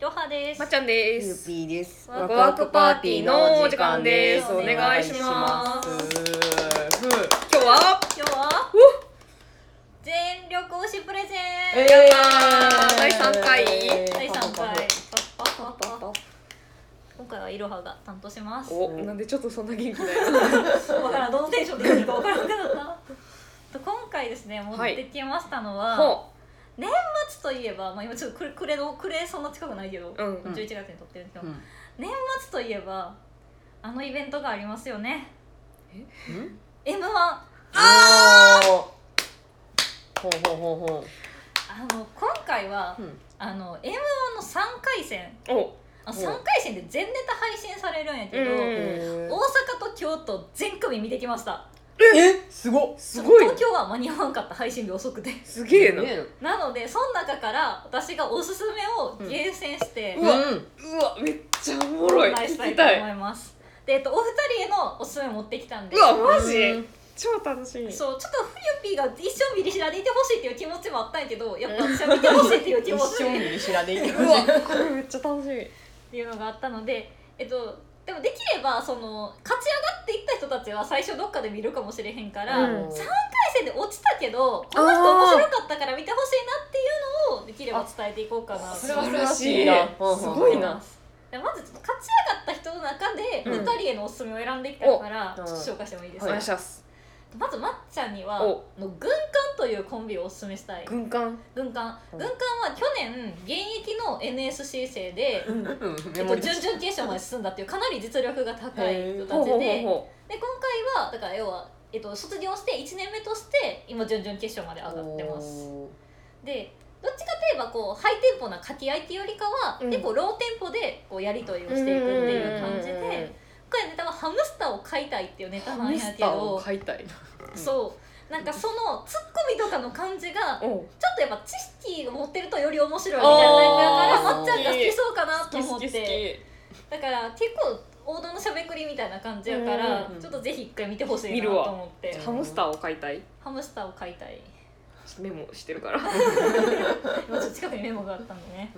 りょはです。まっちゃんでゆうす。ぴーです。ワクワクパーティーのお時間です。お願いします。お願いし今日は？今日は？全力推しプレゼン、えやったー。第三回。第3回。パッパッパッパッ今回はいろはが担当します。お、なんでちょっとそんな元気だよ。わからん。どのテンションでいいのかわからなくな。った今回ですね持ってきましたのは、ほ年末といえば、まあ、今ちょっと暮れ暮れの暮れそんな近くないけど、う。うん。11月に撮ってるんですけど、うん。年末といえばあのイベントがありますよね。うん？m 1あー。ほうほうほうほあの今回は、う。うん。あの m 1の3回戦。お。あうん3回戦で全ネタ配信されるんやけど、うん。大阪と京都全組見てきましたえ？すごっすごい東京は間に合わんかった配信日遅くてすげえな。ねなのでその中から私がおすすめを厳選して、うわうんうわ、めっちゃおもろい。お伝えしたいと聞きたい。思いますで、えっと、お二人へのおすすめ持ってきたんでうわ、マジ？うん。超楽しみ。そうちょっと冬ピーが一生ミリシラでいてほしいっていう気持ちもあったんやけどやっぱ私は見てほしいっていう気一持ち生に知らでいいけどうわ、これめっちゃ楽しみ。っていうのがあったので、えっと、でもできればその勝ち上がっていった人たちは最初どっかで見るかもしれへんから、うん。3回戦で落ちたけどこの人面白かったから見てほしいなっていうのをできれば伝えていこうかなそれは素晴らしいな。すごいな。でまずちょっと勝ち上がった人の中でうん。2人へのおすすめを選んできたから、おちょっと紹介してもいいですおか、願いします。まずまっちゃんには軍艦というコンビをおすすめしたい。軍艦？軍艦。うん。軍艦は去年現役の NSC 生で、うん。えメっと、準々決勝まで進んだっていうかなり実力が高い人たちで。ほで今回はだから要は、えっと、卒業して1年目として今準々決勝まで上がってます。でどっちかといえばこうハイテンポな掛け合いっていうよりかは、うん。結構ローテンポでこうやり取りをう。していくっていう感じで今回のネタはハムスターを飼いたいっていうネタハなんやけど飼いたいそう。なんかそのツッコミとかの感じが。ちょっとやっぱ知識を持ってるとより面白いみたいなタイプやからまっちゃんが好きそうかなと思って。き。だから結構王道のしゃべくりみたいな感じやから、うんちょっとぜひ一回見てほしいなと思って。うんハムスターを飼いたい？ハムスターを飼いたい。メモしてるから。今ちょっと近くにメモがあったんでね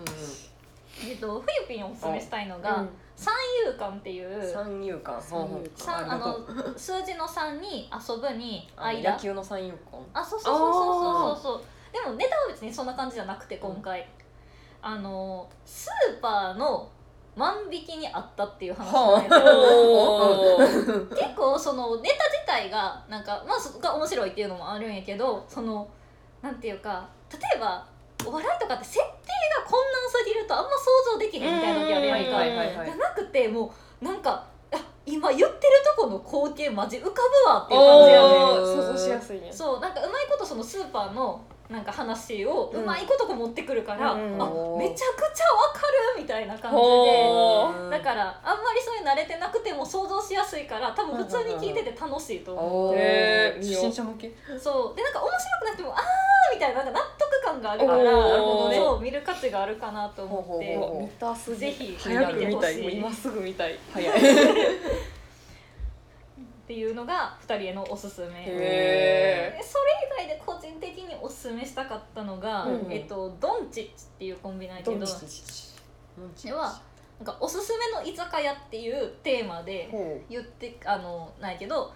えっとふゆぴんにおすすめしたいのが、うん。三遊間っていう。三遊間。三遊間三あの数字の3に遊ぶに間。野球の三遊間。あそうそうそうそうそう。そうでもネタは別にそんな感じじゃなくて今回、あのスーパーの万引きにあったっていう話なんやけど、結構そのネタ自体がなんかまあそこが面白いっていうのもあるんやけどそのなんていうか例えばお笑いとかって設定が困難すぎるとあんま想像できへんみたいな時あるやんか、じゃなくてもうなんかあ今言ってるとこの光景マジ浮かぶわっていう感じやね想像しやすいねそうなんかうまいことそのスーパーのなんか話をうまいことこう持ってくるから、うんあめちゃくちゃわかるみたいな感じで。だからあんまりそういう慣れてなくても想像しやすいから多分普通に聞いてて楽しいと思う、へー。初心者向け？そう。でなんか面白くなくてもあーみたいななんか納得感があるからおー。なるほどね。そう見る価値があるかなと思って。ほうほうほう見たすぎぜひ早く見てほしいいもう今すぐ見たい。早い っていうのが2人へのおすすめ。それ以外で個人的におすすめしたかったのが、うんえっと、ドンチッチっていうコンビなんやけどドンチッではなんかおすすめの居酒屋っていうテーマでほ言ってあのないけどだ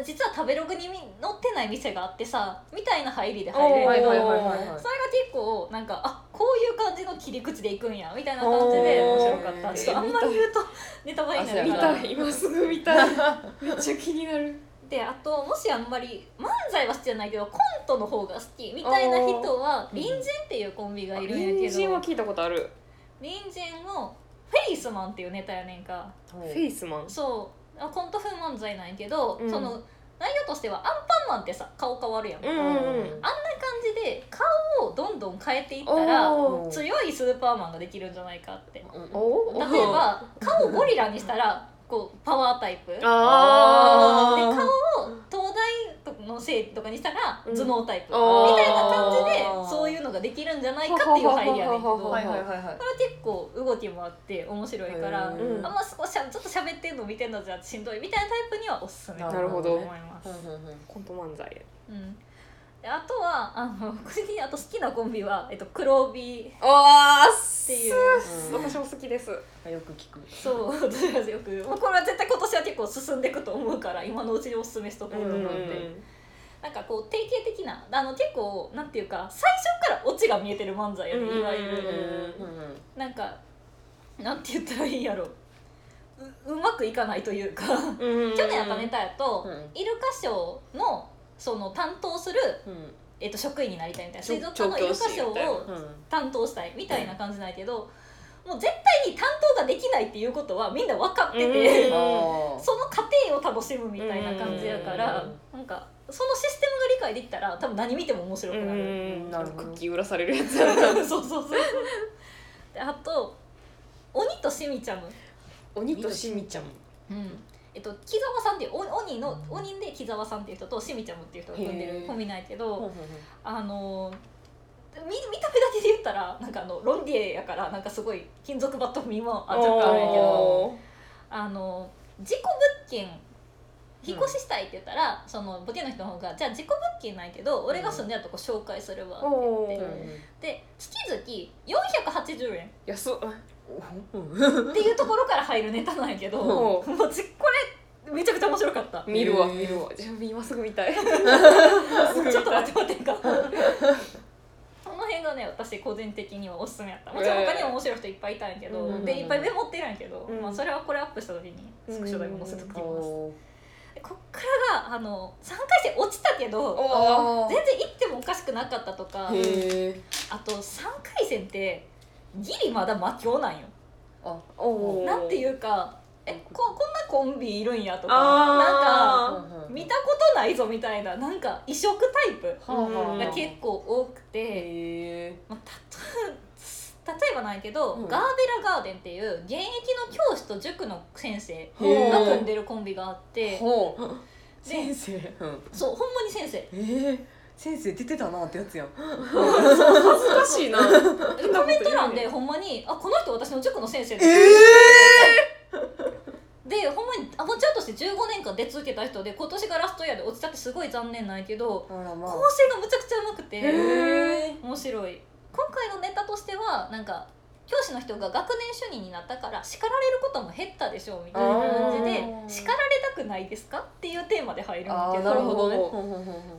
実は食べログに載ってない店があってさみたいな入りで入れる。はいはいそれが結構なんかあこういう感じの切り口でいくんやみたいな感じで面白かった。ちょっとあんまり言うと ネタバレになる見から。たい。今すぐ見たい。めっちゃ気になる。であともしあんまり漫才は好きじゃないけどコントの方が好きみたいな人はー隣人っていうコンビがいるんやけ隣人はど聞いたことある。隣人のフェイスマンっていうネタやねんか。うフェイスマン。そうあコント風漫才なんやけど、うん。その内容としてはアンパンマンってさ顔変わるやん、うんあんなうん。うん感じで顔をどんどん変えていったらおー。強いスーパーマンができるんじゃないかって。例えば 顔をゴリラにしたらこうパワータイプ。で顔あの生とかにしたらうん。頭脳タイプ、みたいな感じでそういうのができるんじゃないかっていう入りやねんけどこれは結構動きもあって面白いから、うんあんま少しちょっと喋ってんの見てんのじゃしんどいみたいなタイプにはおすすめかななるほど。と思います。コント漫才うんであとはあの個人的にあと好きなコンビは、えっと、黒帯っああていう。私です。よく聞く。そう私はよく。もうこれは絶対今年は結構進んでいくと思うから今のうちにおすすめしとこうと思って、なんかこう定型的なあの結構なんていうか最初からオチが見えてる漫才やね、うんいわゆうん。る、うんなんかなんて言ったらいいんやろ。ううまくいかないというか、うん。去年やったネタやと、うん。イルカショーのその担当する、うん。えっと職員になりたいみたいな。水族館のイルカショ調教師みたいな。ーをうん。担当したいみたいな感じなんやけど、もう絶対に担当ができないっていうことはみんな分かってて、うん。その過程を楽しむみたいな感じやから、なんかそのシステムが理解できたら多分何見ても面白くなる。うん。なるクッキー売らされるやつ そうそうそうであと鬼としみちゃむ、鬼としみちゃんうんえっと、木澤さんっていうお鬼の鬼で木澤さんっていう人としみちゃむっていう人が組んでるコンビなんやけどあの見見た目だけで言ったらなんかあのロンディエやからなんかすごい金属バット味もあ若干あるんやけどあの事故物件引っ越ししたいって言ったら、そのボケの人の方がじゃあ事故物件ないけど俺が住んでるとこ紹介するわってお言って、ー。で月々480円。安っ。うんっていうところから入るネタなんやけど、おもうじこれめちゃくちゃ面白かった。見るわ見るわ。じゃあ今すぐ見たい。ちょっと待って待ってか。この辺がね私個人的にはおすすめやった。もちろん他にも面白い人いっぱいいたんやけど、うん。でいっぱいメモってるんやけど、うん。まあ、それはこれアップした時にスクショ載せときます、こっからがあの3回戦落ちたけどお全然行ってもおかしくなかったとかあと3回戦ってギリまだ魔境なんよ。あおー。なんていうかえここんなコンビいるんやとかなんかあ見たことないぞみたいななんか異色タイプが結構多くて、まあ、たと例えばなんやけど、うん。ガーベラガーデンっていう現役の教師と塾の先生が組んでるコンビがあってほう。で先生。うん。そうほんまに先生。ええ先生出てたなってやつやん。恥ずかしいな。でコメント欄でほんまに「あこの人私の塾の先生です」でほんまにアマチュアとして15年間出続けた人で今年がラストイヤーで落ちちゃってすごい残念なんやけどま構成がむちゃくちゃうまくて面白い。今回のネタとしてはなんか教師の人が学年主任になったから叱られることも減ったでしょうみたいな感じで叱られたくないですかっていうテーマで入るんだあけどーなるほど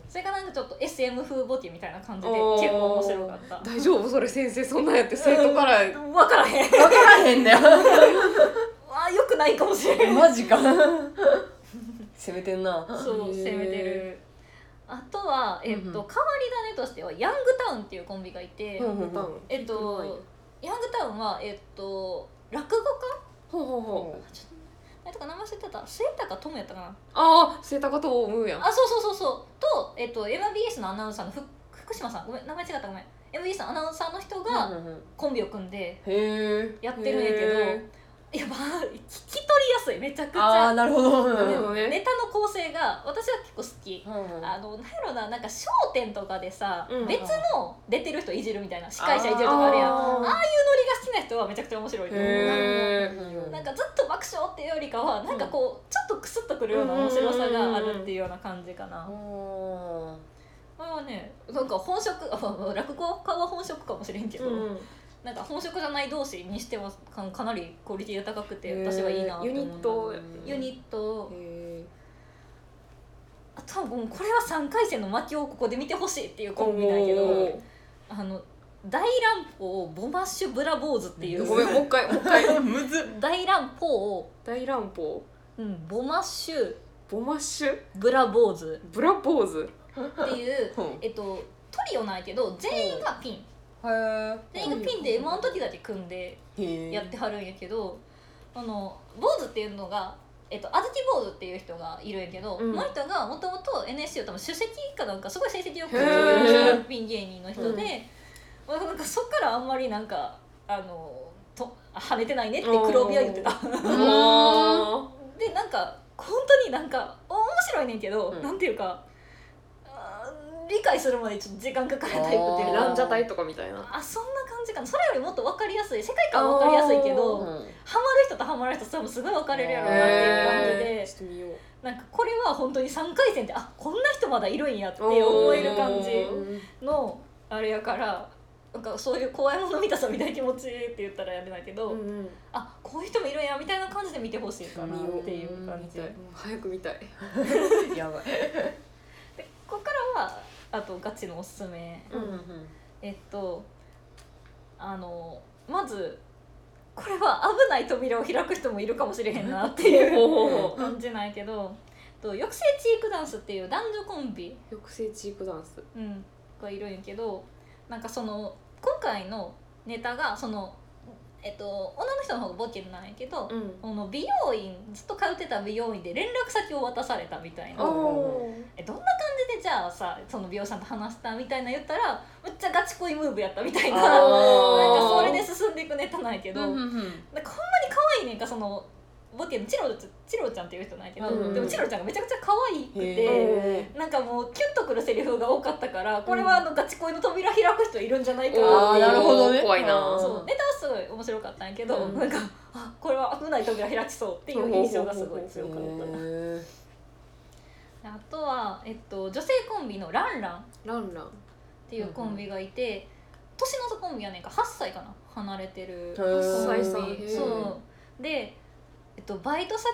それがなんかちょっと SM 風ボケみたいな感じで結構面白かった。大丈夫？それ先生そんなんやって生徒から。分からへん。分からへんねん。あよくないかもしれないマジか。攻めてんな。そう攻めてる。あとは、えっと変わり種としてはヤングタウンっていうコンビがいて、えっと、はいヤングタウンは、えっと、落語家？ほうほうほう。ちょっとか名前知ってた。末高友やったかな？ああセーターかと思うやん。あそうそうそうそう。と、えっと、MBS のアナウンサーのふ福島さん。ごめん名前違った。ごめん。MBS のアナウンサーの人がコンビを組んでやってるんやけどへいやまあ聞き取りやすい。めちゃくちああゃなるほど。なるほどねネタの構成が私は結構好き。うん。うんあのなんやろななんか『笑点』とかでさ、うん。別の出てる人いじるみたいな司会者いじるとかあるやん。ああいうノリがあ好きな人はめちゃくちゃ面白いと思う。へー。なんかずっと爆笑っていうよりかはなんかこうちょっとクスッとくるような面白さがあるっていうような感じかな。あこれはねなんか本職あまあ落語家は本職かもしれんけど、うんなんか本職じゃない同士にしてはかかなりクオリティが高くて私はいいなってユニ思うット。ユニット。へあとはもうこれは3回戦の巻きをここで見てほしいっていうコンビなんやけどあの大乱暴ボマッシュブラボーズっていう。ごめんもう一回もう一回。むず。っ大乱暴、大乱暴うん、ボマッシュボマッシュ？ブラボーズ。ブラポーズ？っていううん。えっとトリオなんやけど全員がピンへえ全員がピンで M−1 の時だけ組んでやってはるんやけどあの坊主っていうのがえっと、あずき坊主っていう人がいるんやけど、うん。人がもともと NSC を多分首席かなんかすごい成績よくるピン芸人の人で、まあ、なんかそっからあんまりなんかあのと跳ねてないねって黒帯は言ってた。あ でなんか本当になんか面白いねんけど、うん。なんていうか理解するまでちょっと時間かかるタイプっていうランジャタイとかみたいな。あそんな感じかな。それよりもっと分かりやすい。世界観は分かりやすいけど、うん。ハマる人とハマらない人多分すごい分かれるやろうなっていう感じで。なんかこれは本当に3回戦であこんな人まだいるんやって思える感じのあれやからなんかそういう怖いもの見たさみたいな気持ちって言ったらやれないけど、うんうん。あこういう人もいるんやみたいな感じで見てほしいかなっていう感じ。う。んで早く見たい。やばいあとガチのおすすめ。うんえっとあのまずこれは危ない扉を開く人もいるかもしれへんなっていう 感じないけどと抑制チークダンスっていう男女コンビ、抑制チークダンス。うん、がいるんやけどなんかその今回のネタがその、えっと、女の人の方がボケなんやけど、うん。この美容院ずっと通ってた美容院で連絡先を渡されたみたいな。えどんな感じでじゃあさその美容師さんと話したみたいな言ったらむっちゃガチ恋ムーブやったみたいな。あなんーかそれで進んでいくネタなんやけど、うんうんうん。なんかほんまに可愛いねんかそのボケのチロチロちゃんっていう人なんやけど、うんでもチロちゃんがめちゃくちゃ可愛くへて。えなんかもうキュンとくるセリフが多かったからこれはあのガチ恋の扉開く人いるんじゃないかなあーっていうなるほどね。怖いな。うんそう。ネタはすごい面白かったんやけど、うん。なんかあこれは危ない扉開きそうっていう印象がすごい強かった。あとは、えっと、女性コンビのランラン。っランラン。ていうコンビがいて、年の差コンビやねんか。8歳かな。離れてるへー。コンビ。8歳そう。で、えっと、バイト先、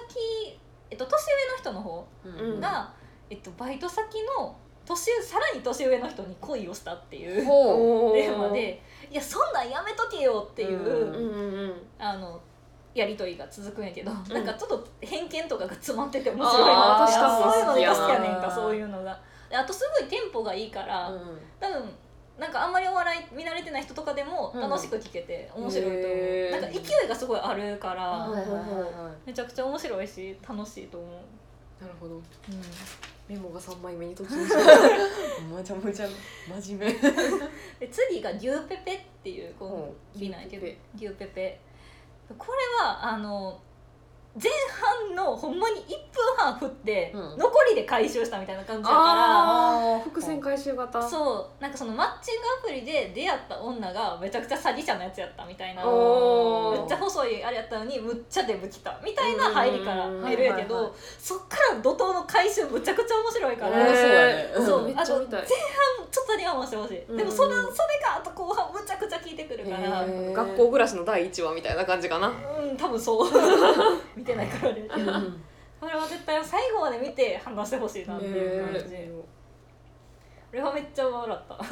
えっと、年上の人の方うん。が、えっと、バイト先の年さらに年上の人に恋をしたっていうほおー 電話で「いやそんなんやめとけよ」っていう、うんうんうんうん。あのやり取りが続くんやけど、ん。なんかちょっと偏見とかが詰まってて面白いなあーそういうの好きやなが好きやねんかそういうのが。であとすごいテンポがいいから、う多分なんかあんまりお笑い見慣れてない人とかでも楽しく聞けて面白いと思う、へー。なんか勢いがすごいあるから、めちゃくちゃ面白いし楽しいと思う、なるほど。うん。メモが3枚目に突入した。むちゃむちゃ真面目。で次が牛ペペっていうコンビなんやけど牛牛ペペ。これはあの前半のほんまに1分半振って、うん。残りで回収したみたいな感じだかあー伏線回収型。らそう。なんかそのマッチングアプリで出会った女がめちゃくちゃ詐欺者のやつやったみたいな。おー。めっちゃ細いあれやったのにむっちゃデブきたみたいな入りから入るんやけうんはいはいはどそっから怒涛の回収むちゃくちゃ面白いから、面白そう。めっちゃ見たい。あのちょっとだけは面白いし、うんでもそれそれがあと後半むちゃくちゃ効いてくるから、へー学校暮らしの第1話みたい。な感じかなうん。多分そう見てないからあれだけどこれは絶対最後まで見て話してほしいなっていう感じ、え。これはめっちゃ笑った。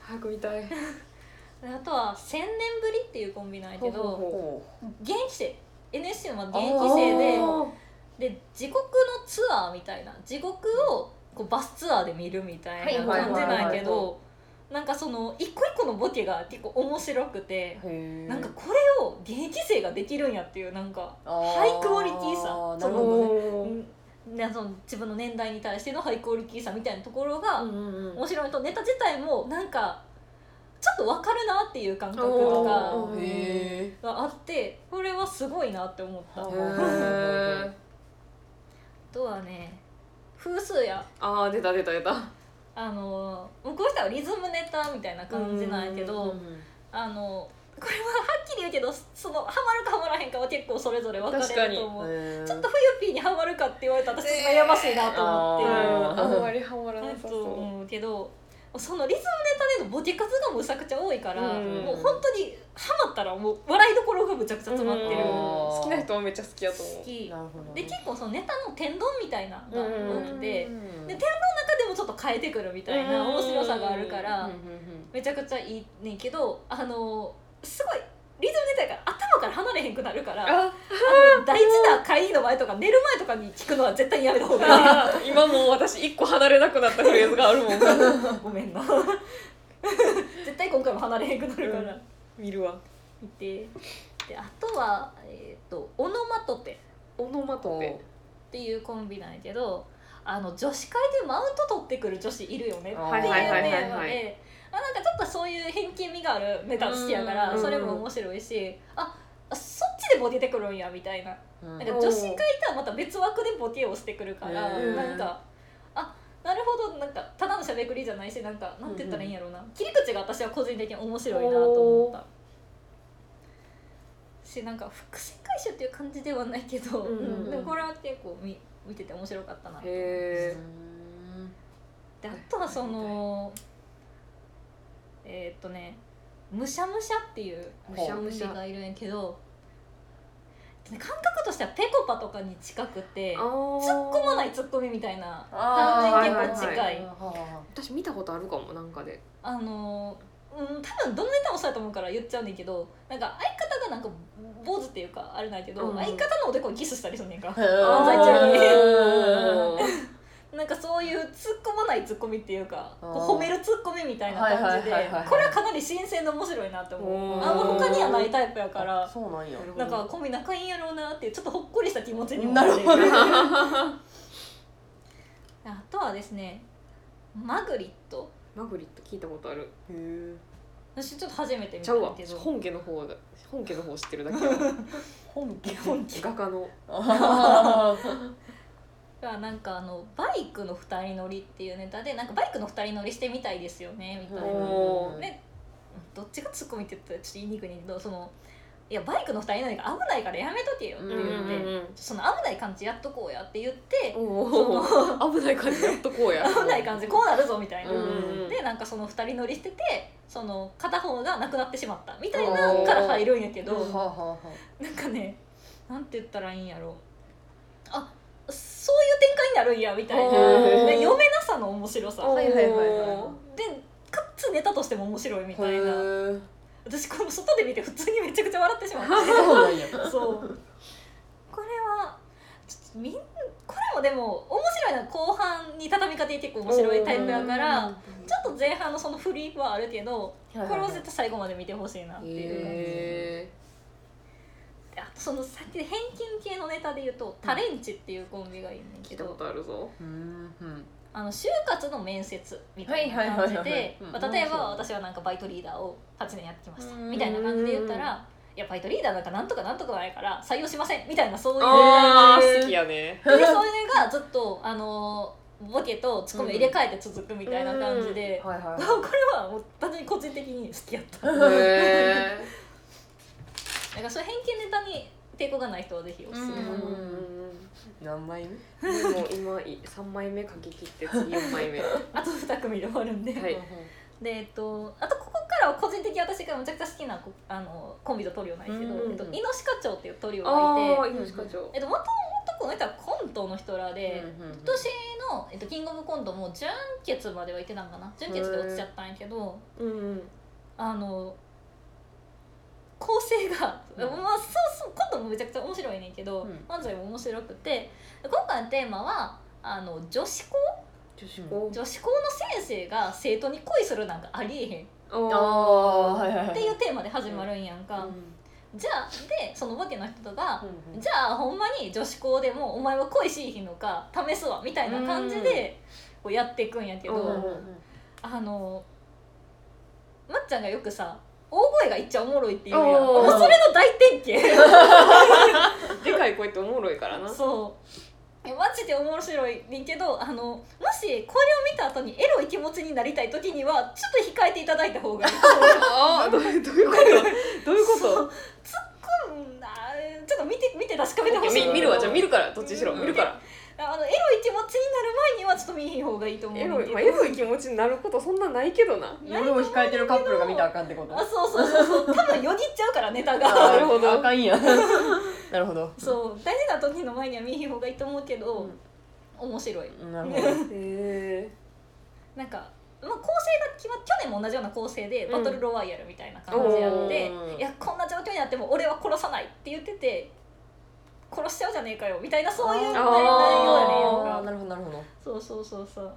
早く見たい。で あとは「千年ぶり」っていうコンビなんやけど現役生 NSC の現役生でで地獄のツアーみたいな。地獄をこうバスツアーで見るみたいな感じなんやけどなんかその一個一個のボケが結構面白くてなんかこれを現役生ができるんやっていうなんかハイクオリティさなるほどね。その自分の年代に対してのハイクオリティさみたいなところが面白い。とネタ自体もなんかちょっと分かるなっていう感覚とおかがあってこれはすごいなって思った。とはね風数や。あー出た出た出たあの向こう人はリズムネタみたいな感じなんやけど、ーあのこれははっきり言うけどそのハマるかハマらへんかは結構それぞれ分かれると思う。へーちょっと冬ピーにハマるかって言われたら私悩ましいなと思って、えー。うんあんまりハマらなえっとさそう。思うけどそのリズムネタでのボケ数がむちゃくちゃ多いから、うん。もう本当にハマったらもう笑いどころがむちゃくちゃ詰まってる、うん。好好きな人はめっちゃ好きやと思う。好き。なるほどで結構そのネタの天丼みたいなのが多くて、うん。で天丼の中でもちょっと変えてくるみたいな面白さがあるから、めちゃくちゃいいねんけどあのすごいリズムネタやから頭から離れへんくなるからああの大事な会議の前とか寝る前とかに聞くのは絶対にやめた方がいい。今もう私一個離れなくなったフレーズがあるもん。ごめんな。絶対今回も離れへんくなるから、見るわ。見て。であとは、えー、とオノマトペオノマトペっていうコンビなんやけどあの女子会でマウント取ってくる女子いるよねっていうはいテーマであなんかちょっとそういう偏見味があるネタ好きやからうんそれも面白いしあそっちでボケてくるんやみたいな。うん。なんか女子会とはまた別枠でボケをしてくるからうん。なんかあなるほどなんかただのしゃべくりじゃないしなんかなんて言ったらいいんやろうな切り口が私は個人的に面白いなと思った。しなんか伏線回収っていう感じではないけど、うんうんでもこれは結構見見てて面白かったなへえであとはそのえーっとねむしゃむしゃっていうむしゃコンむしゃ。ビがいるんやけど感覚としてはぺこぱとかに近くて突っ込まない突っ込みみたいなあ感じにー結構近い、私見たことあるかもなんかで。あのーうん、多分どのネタもそうやと思うから言っちゃうねんけどなんか相方がなんか坊主っていうかあれなんやけど、うん。相方のおでこにキスしたりすんねんか漫才中になんかそういう突っ込まない突っ込みっていうかこう褒める突っ込みみたいな感じでこれはかなり新鮮で面白いなって思う。あんま他にはないタイプやからそうなんや。なんかコンビ仲いいんやろうなっていうちょっとほっこりした気持ちにもなるほど あとはですねマグリット。マグリット聞いたことある。へえ私ちょっと初めて見ちゃうわ。たけど本家の方だ。本家の方知ってるだけ 本家。本気画家の。あ がなんかあのバイクの二人乗りっていうネタでなんかバイクの二人乗りしてみたいですよねみたいな。おー。でどっちがツッコミって言ったらちょっと言いにくいねんけどそのいやバイクの二人乗りが危ないからやめとけよって言って、うんその危ない感じやっとこうやって言って危ない感じやっとこうや。危ない感じこうなるぞみたいな。うんでなんかその二人乗りしててその片方がなくなってしまったみたいなのから入るんやけど。おーはあはあ。はなんかねなんて言ったらいいんやろ。あそういう展開になるんやみたいな。読めなさの面白さ。はいはいはいはでかつネタとしても面白いみいたいな。私この外で見て普通にめちゃくちゃ笑ってしまって。そうこれはちょっとみんこれもでも面白いのは後半に畳み方結構面白いタイプやからちょっと前半のその振りはあるけどこれを絶対最後まで見てほしいなっていう感じあとそのさっきで偏見系のネタで言うとタレンチっていうコンビがいるんだけー聞いたこどとあるぞ。うんうん。あの就活の面接みたいなはいはいはいはい感じでうん。まあ例えば私はなんかバイトリーダーを8年やってきましたうん。みたいな感じで言ったらいやバイトリーダーなんかなんとかなんとかないから採用しませんみたいなそういう好きやね。でそれがずっとあのボケとツッコミを入れ替えて続くみたいな感じで、はいはいこれはもう単純に個人的に好きやった。へだからそういう偏見ネタに抵抗がない人はぜひおすすめ。何枚目でも今い3枚目？書き切って次4枚目？はあと2組で終わるんで、い。でえっとあとここからは個人的に私がめちゃくちゃ好きなこあのコンビとトリオなんですけど、えっと、イノシカチョウっていうトリオあがいて。あ猪課長えっと、もともとこの人はコントの人らで、今年の、えっと、キングオブコントも準決までは行ってたんかな。準決で落ちちゃったんやけどうんうん。あの構成が、うん。まあそうそうコントもめちゃくちゃ面白いねんけど、うん。漫才も面白くて今回のテーマはあの女子校？女子校。女子校の先生が生徒に恋するなんかありえへん。っていうテーマで始まるんやんか、じゃあでそのボケの人が、うんうん。じゃあほんまに女子校でもお前は恋しいひんのか試すわみたいな感じでこうやっていくんやけど、うんうんうん。あのまっちゃんがよくさ大声がいっちゃおもろいっていうやん。おー。もうそれの大典型。でかい声っておもろいからな。そう。えマジで面白いねんけどあのもしこれを見た後にエロい気持ちになりたい時にはちょっと控えていただいた方がいい。どういうこと？どういうこと？ちょっと見て見て確かめてほしい。み見るわ。じゃあ見るからどっちにしろ。うん見るから。あのエロい気持ちになるはちょっと見ひん方がいいと思うエロいまあエロい気持ちになることそんなないけどな。夜を控えてるカップルが見たらあかんってこと。あ そうそうそう。そう多分よぎっちゃうからネタあがなるほど。あかんやなるほど。そう。大事な時の前には見ひん方がいいと思うけど、うん。面白い。なるほど。へえなんか、まあ、構成が決まっ去年も同じような構成でバトルロワイヤルみたいな感じでやって、おーいやこんな状況になっても俺は殺さないって言ってて殺しちゃうじゃねえかよみたいなそういう内容やねなるほどなるほど。そうそうそうそう。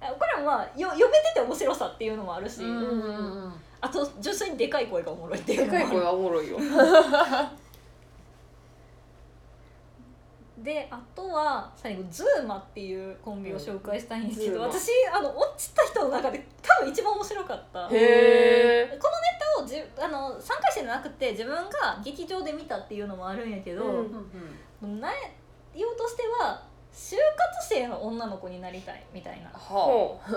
あこれもまあよ読めてて面白さっていうのもあるし、うんうんうんあと純粋にでかい声がおもろいっていうでかい声はおもろいよ。であとは最後ズーマっていうコンビを紹介したいんですけど、うん私あの落ちた人の中で多分一番面白かった。このをじあの3回戦じゃなくて自分が劇場で見たっていうのもあるんやけど、うんな言おうとしては就活生の女の子になりたいみたいな。はほ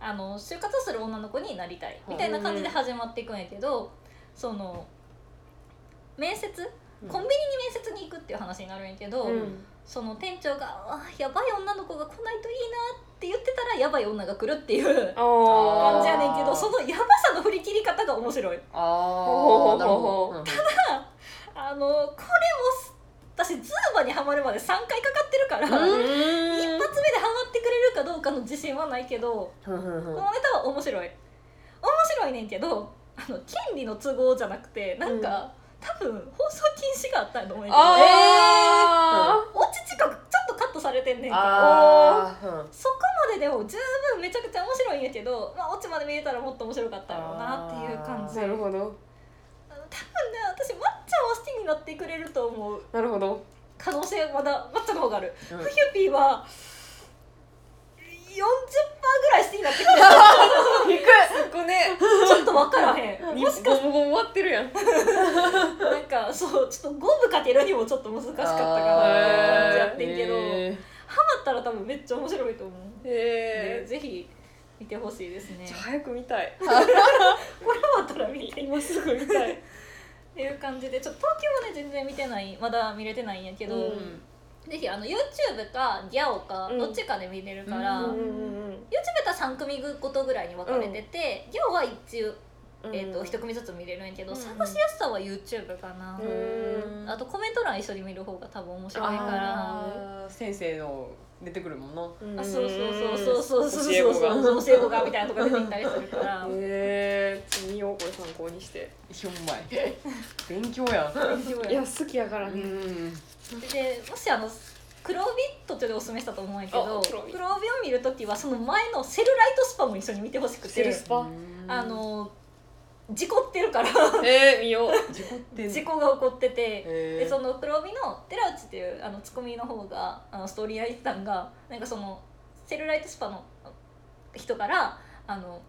あの就活する女の子になりたいみたいな感じで始まっていくんやけどその面接うんコンビニに面接に行くっていう話になるんやけど、ううん。その店長が「あやばい女の子が来ないといいな」って言ってたらやばい女が来るっていう感じやねんけどそのやばさの振り切り方が面白い。あほうほうほうほう。あなるほど。うん。あのこれも私ズーバにはまるまで3回かかってるから、うん。一発目でハマってくれるかどうかの自信はないけど、うんうんこうん。のネタは面白い。面白いねんけどあの権利の都合じゃなくてなんか、多分放送禁止があったんやと思うん。やけどあオチ近くちょっとカットされてんねんかあー。うん。そこまででも十分めちゃくちゃ面白いんやけど、まあ、オチまで見れたらもっと面白かったやろうなっていう感じ。ーなるほど。多分ね私抹茶は好きになってくれると思う。なるほど。可能性まだ抹茶の方がある、うん。ふゆぴーは40%ぐらい好きになって。く。れるそこねちょっと分からへん。もしかゴムゴム終わってるやん。なんかそうちょっとゴムかけるにもちょっと難しかったかなって感じやってんけど、へハマったら多分めっちゃ面白いと思う、でへえぜひ見てほしいですね。早く見たい。これ終わったら見て。っ今すぐ見たい。ていう感じでちょっと東京はね全然見てないまだ見れてないんやけど、うんぜひあの YouTube かギャオかうん。どっちかで見れるから、うんうん YouTube だったら3組ごとぐらいに分かれてて、ギャオは一応、うん。えー、と1組ずつ見れるんやけど、うん。探しやすさは YouTube かな、うん。あとコメント欄一緒に見る方が多分面白いから。先生の出てくるもんな。うん。あそうそうそうそうそうそう教え子がそう教え子がみたいなとこ出てきたりするから。へえ見ようこれ参考にして。ひょ んまい勉強やん。いや好きやからうねん。でもしあの黒帯途中でおすすめしたと思うんやけどあ黒帯。を見るときはその前のセルライトスパも一緒に見てほしくて。セルスパ？あの事故ってるから。えー、見よう。事故って事故が起こってて。へー。でその黒帯の寺内っていうあのツッコミの方があのストーリーライターがなんかそのセルライトスパの人からあの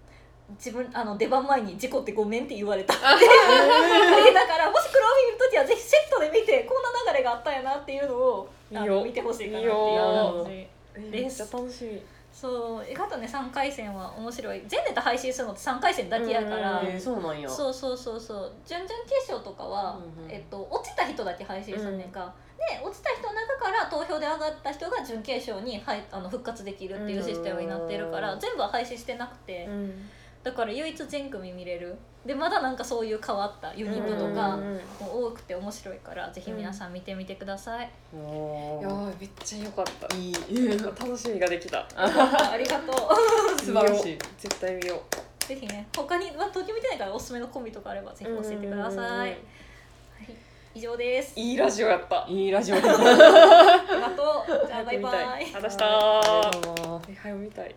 自分あの出番前に事故ってごめんって言われたって。だからもし黒帯見るときはぜひセットで見てこんな流れがあったんやなっていうのをあ見てほしいかなっていう。感じえーめっちゃ楽しみそう意外とね3回戦は面白い。全ネタ配信するのって3回戦だけやから、そうなんや。そうそうそうそう。準々決勝とかは、うんうんえっと、落ちた人だけ配信するねんか、で落ちた人の中から投票で上がった人が準決勝に、はい、あの復活できるっていうシステムになってるから、うん。全部は配信してなくて、んだから唯一全組見れる。でまだなんかそういう変わったユニットとかうんも多くて面白いからぜひ皆さん見てみてください、おー。いやーめっちゃ良かった。いい。楽しみができた。ありがとう。素晴らしい。絶対見よう。ぜひね他に、まあ、東京見てないからおすすめのコンビとかあればぜひ教えてください、はい、以上です。いいラジオやった。いいラジオだありがとうじゃあバイバイ。ありがとうございましたありがとうござい見たい